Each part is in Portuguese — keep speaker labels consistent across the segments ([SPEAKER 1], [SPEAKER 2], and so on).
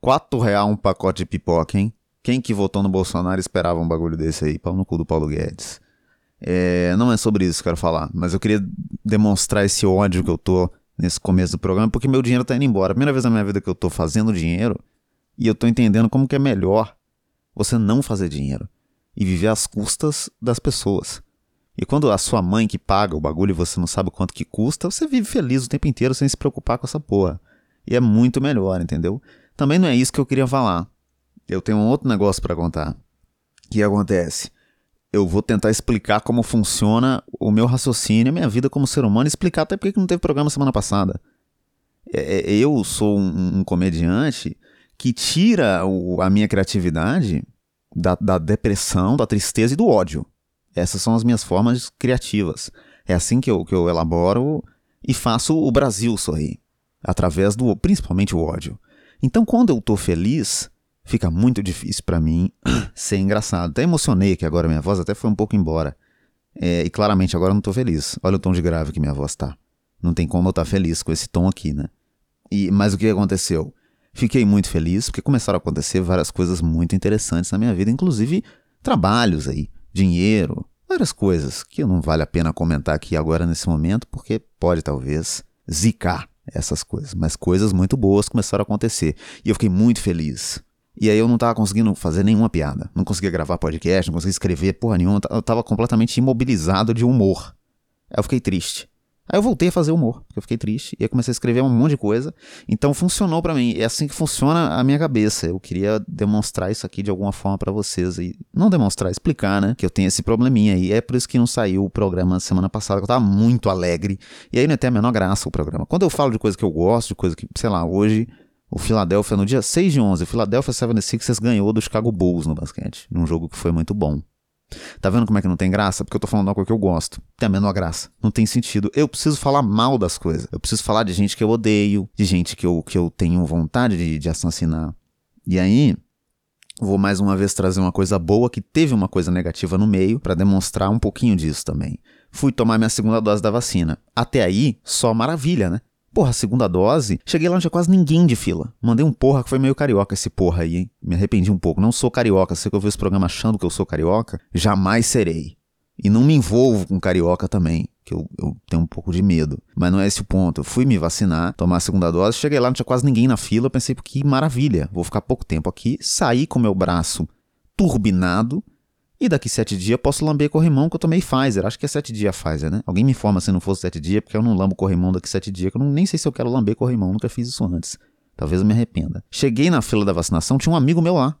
[SPEAKER 1] 4 real um pacote de pipoca, hein? Quem que votou no Bolsonaro esperava um bagulho desse aí? Pau no cu do Paulo Guedes. É, não é sobre isso que eu quero falar, mas eu queria demonstrar esse ódio que eu tô nesse começo do programa, porque meu dinheiro tá indo embora. Primeira vez na minha vida que eu tô fazendo dinheiro e eu tô entendendo como que é melhor você não fazer dinheiro e viver às custas das pessoas. E quando a sua mãe que paga o bagulho e você não sabe quanto que custa, você vive feliz o tempo inteiro sem se preocupar com essa porra. E é muito melhor, entendeu? Também não é isso que eu queria falar. Eu tenho um outro negócio para contar. O que acontece? Eu vou tentar explicar como funciona o meu raciocínio, a minha vida como ser humano, e explicar até porque não teve programa semana passada. É, é, eu sou um, um comediante que tira o, a minha criatividade da, da depressão, da tristeza e do ódio. Essas são as minhas formas criativas. É assim que eu, que eu elaboro e faço o Brasil sorrir. Através do, principalmente o ódio. Então, quando eu tô feliz, fica muito difícil para mim ser engraçado. Até emocionei que agora minha voz até foi um pouco embora. É, e claramente agora eu não tô feliz. Olha o tom de grave que minha voz tá. Não tem como eu estar tá feliz com esse tom aqui, né? E, mas o que aconteceu? Fiquei muito feliz porque começaram a acontecer várias coisas muito interessantes na minha vida, inclusive trabalhos aí, dinheiro, várias coisas que não vale a pena comentar aqui agora nesse momento, porque pode talvez zicar essas coisas, mas coisas muito boas começaram a acontecer e eu fiquei muito feliz. E aí eu não tava conseguindo fazer nenhuma piada, não conseguia gravar podcast, não conseguia escrever porra nenhuma, eu tava completamente imobilizado de humor. Aí eu fiquei triste. Aí eu voltei a fazer humor, porque eu fiquei triste, e aí comecei a escrever um monte de coisa. Então funcionou para mim, é assim que funciona a minha cabeça. Eu queria demonstrar isso aqui de alguma forma para vocês e não demonstrar, explicar, né, que eu tenho esse probleminha aí. É por isso que não saiu o programa semana passada, que eu tava muito alegre. E aí não tem a menor graça o programa. Quando eu falo de coisa que eu gosto, de coisa que, sei lá, hoje o Philadelphia, no dia 6 de 11, o Philadelphia 76ers ganhou do Chicago Bulls no basquete, num jogo que foi muito bom. Tá vendo como é que não tem graça? Porque eu tô falando coisa que eu gosto. Tem a menor graça. Não tem sentido. Eu preciso falar mal das coisas. Eu preciso falar de gente que eu odeio, de gente que eu, que eu tenho vontade de, de assassinar. E aí, vou mais uma vez trazer uma coisa boa que teve uma coisa negativa no meio para demonstrar um pouquinho disso também. Fui tomar minha segunda dose da vacina. Até aí, só maravilha, né? Porra, segunda dose, cheguei lá, não tinha quase ninguém de fila. Mandei um porra que foi meio carioca esse porra aí, hein? Me arrependi um pouco. Não sou carioca, sei que eu esse programa achando que eu sou carioca. Jamais serei. E não me envolvo com carioca também, que eu, eu, tenho um pouco de medo. Mas não é esse o ponto. Eu fui me vacinar, tomar a segunda dose, cheguei lá, não tinha quase ninguém na fila. Pensei, que maravilha, vou ficar pouco tempo aqui. Saí com meu braço turbinado e daqui sete dias posso lamber corrimão que eu tomei Pfizer. Acho que é sete dias Pfizer, né? Alguém me informa se não fosse sete dias, porque eu não lambo corrimão daqui sete dias, que eu não, nem sei se eu quero lamber corrimão, nunca fiz isso antes. Talvez eu me arrependa. Cheguei na fila da vacinação, tinha um amigo meu lá,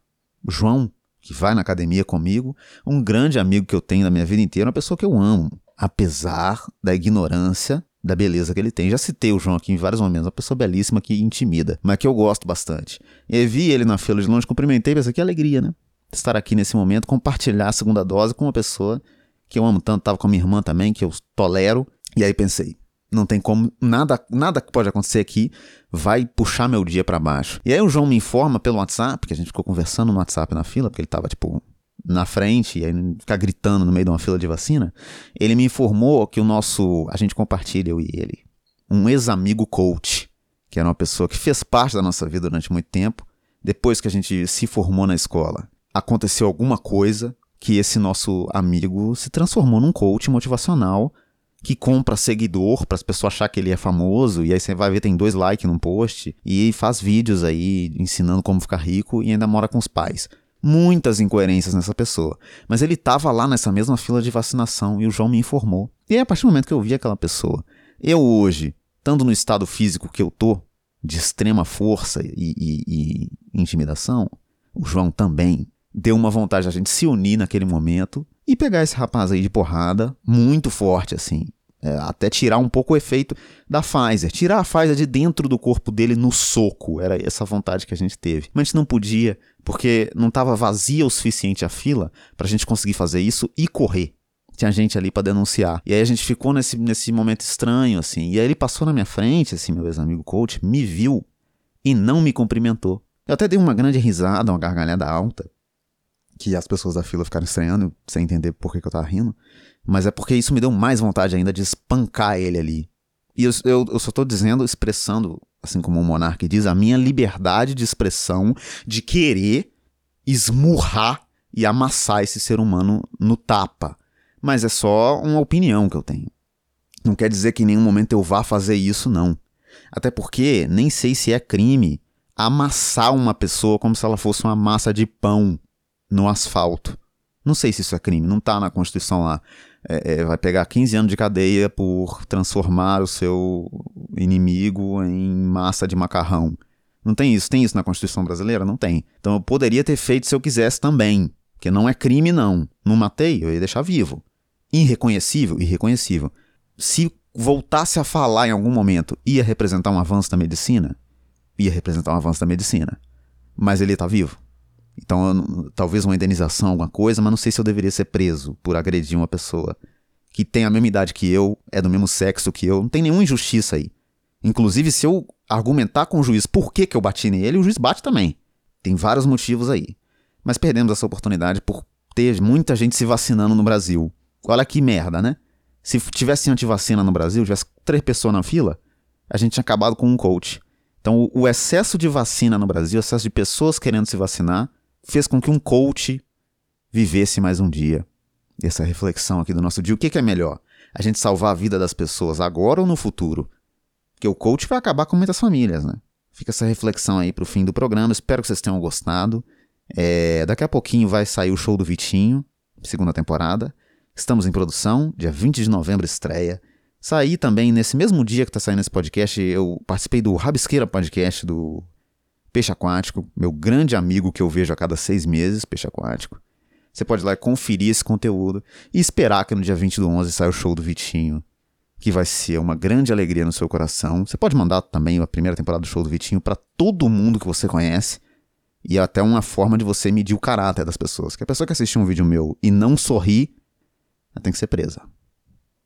[SPEAKER 1] João, que vai na academia comigo, um grande amigo que eu tenho da minha vida inteira, uma pessoa que eu amo, apesar da ignorância da beleza que ele tem. Já citei o João aqui em vários momentos, uma pessoa belíssima que intimida, mas que eu gosto bastante. E vi ele na fila de longe, cumprimentei, pensei que alegria, né? Estar aqui nesse momento, compartilhar a segunda dose com uma pessoa que eu amo tanto, tava com a minha irmã também, que eu tolero. E aí pensei, não tem como, nada, nada que pode acontecer aqui vai puxar meu dia para baixo. E aí o João me informa pelo WhatsApp, que a gente ficou conversando no WhatsApp na fila, porque ele tava tipo na frente e aí ficar gritando no meio de uma fila de vacina. Ele me informou que o nosso, a gente compartilha eu e ele, um ex-amigo coach, que era uma pessoa que fez parte da nossa vida durante muito tempo, depois que a gente se formou na escola aconteceu alguma coisa que esse nosso amigo se transformou num coach motivacional que compra seguidor para as pessoas achar que ele é famoso e aí você vai ver tem dois likes num post e faz vídeos aí ensinando como ficar rico e ainda mora com os pais. Muitas incoerências nessa pessoa. Mas ele estava lá nessa mesma fila de vacinação e o João me informou. E aí, a partir do momento que eu vi aquela pessoa, eu hoje, estando no estado físico que eu tô, de extrema força e, e, e intimidação, o João também deu uma vontade a gente se unir naquele momento e pegar esse rapaz aí de porrada, muito forte assim. É, até tirar um pouco o efeito da Pfizer. Tirar a Pfizer de dentro do corpo dele no soco. Era essa vontade que a gente teve. Mas a gente não podia, porque não estava vazia o suficiente a fila para a gente conseguir fazer isso e correr. Tinha gente ali para denunciar. E aí a gente ficou nesse, nesse momento estranho, assim. E aí ele passou na minha frente, assim, meu ex-amigo coach, me viu e não me cumprimentou. Eu até dei uma grande risada, uma gargalhada alta que as pessoas da fila ficaram estranhando, sem entender por que, que eu tava rindo. Mas é porque isso me deu mais vontade ainda de espancar ele ali. E eu, eu, eu só tô dizendo, expressando assim como o monarca diz, a minha liberdade de expressão de querer esmurrar e amassar esse ser humano no tapa. Mas é só uma opinião que eu tenho. Não quer dizer que em nenhum momento eu vá fazer isso, não. Até porque nem sei se é crime amassar uma pessoa como se ela fosse uma massa de pão no asfalto. Não sei se isso é crime, não tá na Constituição lá. É, é, vai pegar 15 anos de cadeia por transformar o seu inimigo em massa de macarrão. Não tem isso. Tem isso na Constituição brasileira? Não tem. Então eu poderia ter feito se eu quisesse também. Que não é crime, não. Não matei, eu ia deixar vivo. Irreconhecível? Irreconhecível. Se voltasse a falar em algum momento, ia representar um avanço da medicina? Ia representar um avanço da medicina. Mas ele está vivo. Então, eu, talvez uma indenização, alguma coisa, mas não sei se eu deveria ser preso por agredir uma pessoa que tem a mesma idade que eu, é do mesmo sexo que eu. Não tem nenhuma injustiça aí. Inclusive, se eu argumentar com o juiz por que, que eu bati nele, o juiz bate também. Tem vários motivos aí. Mas perdemos essa oportunidade por ter muita gente se vacinando no Brasil. Olha que merda, né? Se tivesse antivacina no Brasil, tivesse três pessoas na fila, a gente tinha acabado com um coach. Então, o excesso de vacina no Brasil, o excesso de pessoas querendo se vacinar, fez com que um coach vivesse mais um dia. Essa reflexão aqui do nosso dia. O que, é melhor? A gente salvar a vida das pessoas agora ou no futuro? Porque o coach vai acabar com muitas famílias, né? Fica essa reflexão aí pro fim do programa. Espero que vocês tenham gostado. É, daqui a pouquinho vai sair o show do Vitinho, segunda temporada. Estamos em produção, dia 20 de novembro estreia. Saí também nesse mesmo dia que está saindo esse podcast, eu participei do Rabisqueira Podcast do Peixe Aquático, meu grande amigo que eu vejo a cada seis meses, Peixe Aquático. Você pode ir lá conferir esse conteúdo e esperar que no dia 20 do 11 saia o show do Vitinho, que vai ser uma grande alegria no seu coração. Você pode mandar também a primeira temporada do show do Vitinho para todo mundo que você conhece. E é até uma forma de você medir o caráter das pessoas. Que a pessoa que assistir um vídeo meu e não sorri, ela tem que ser presa.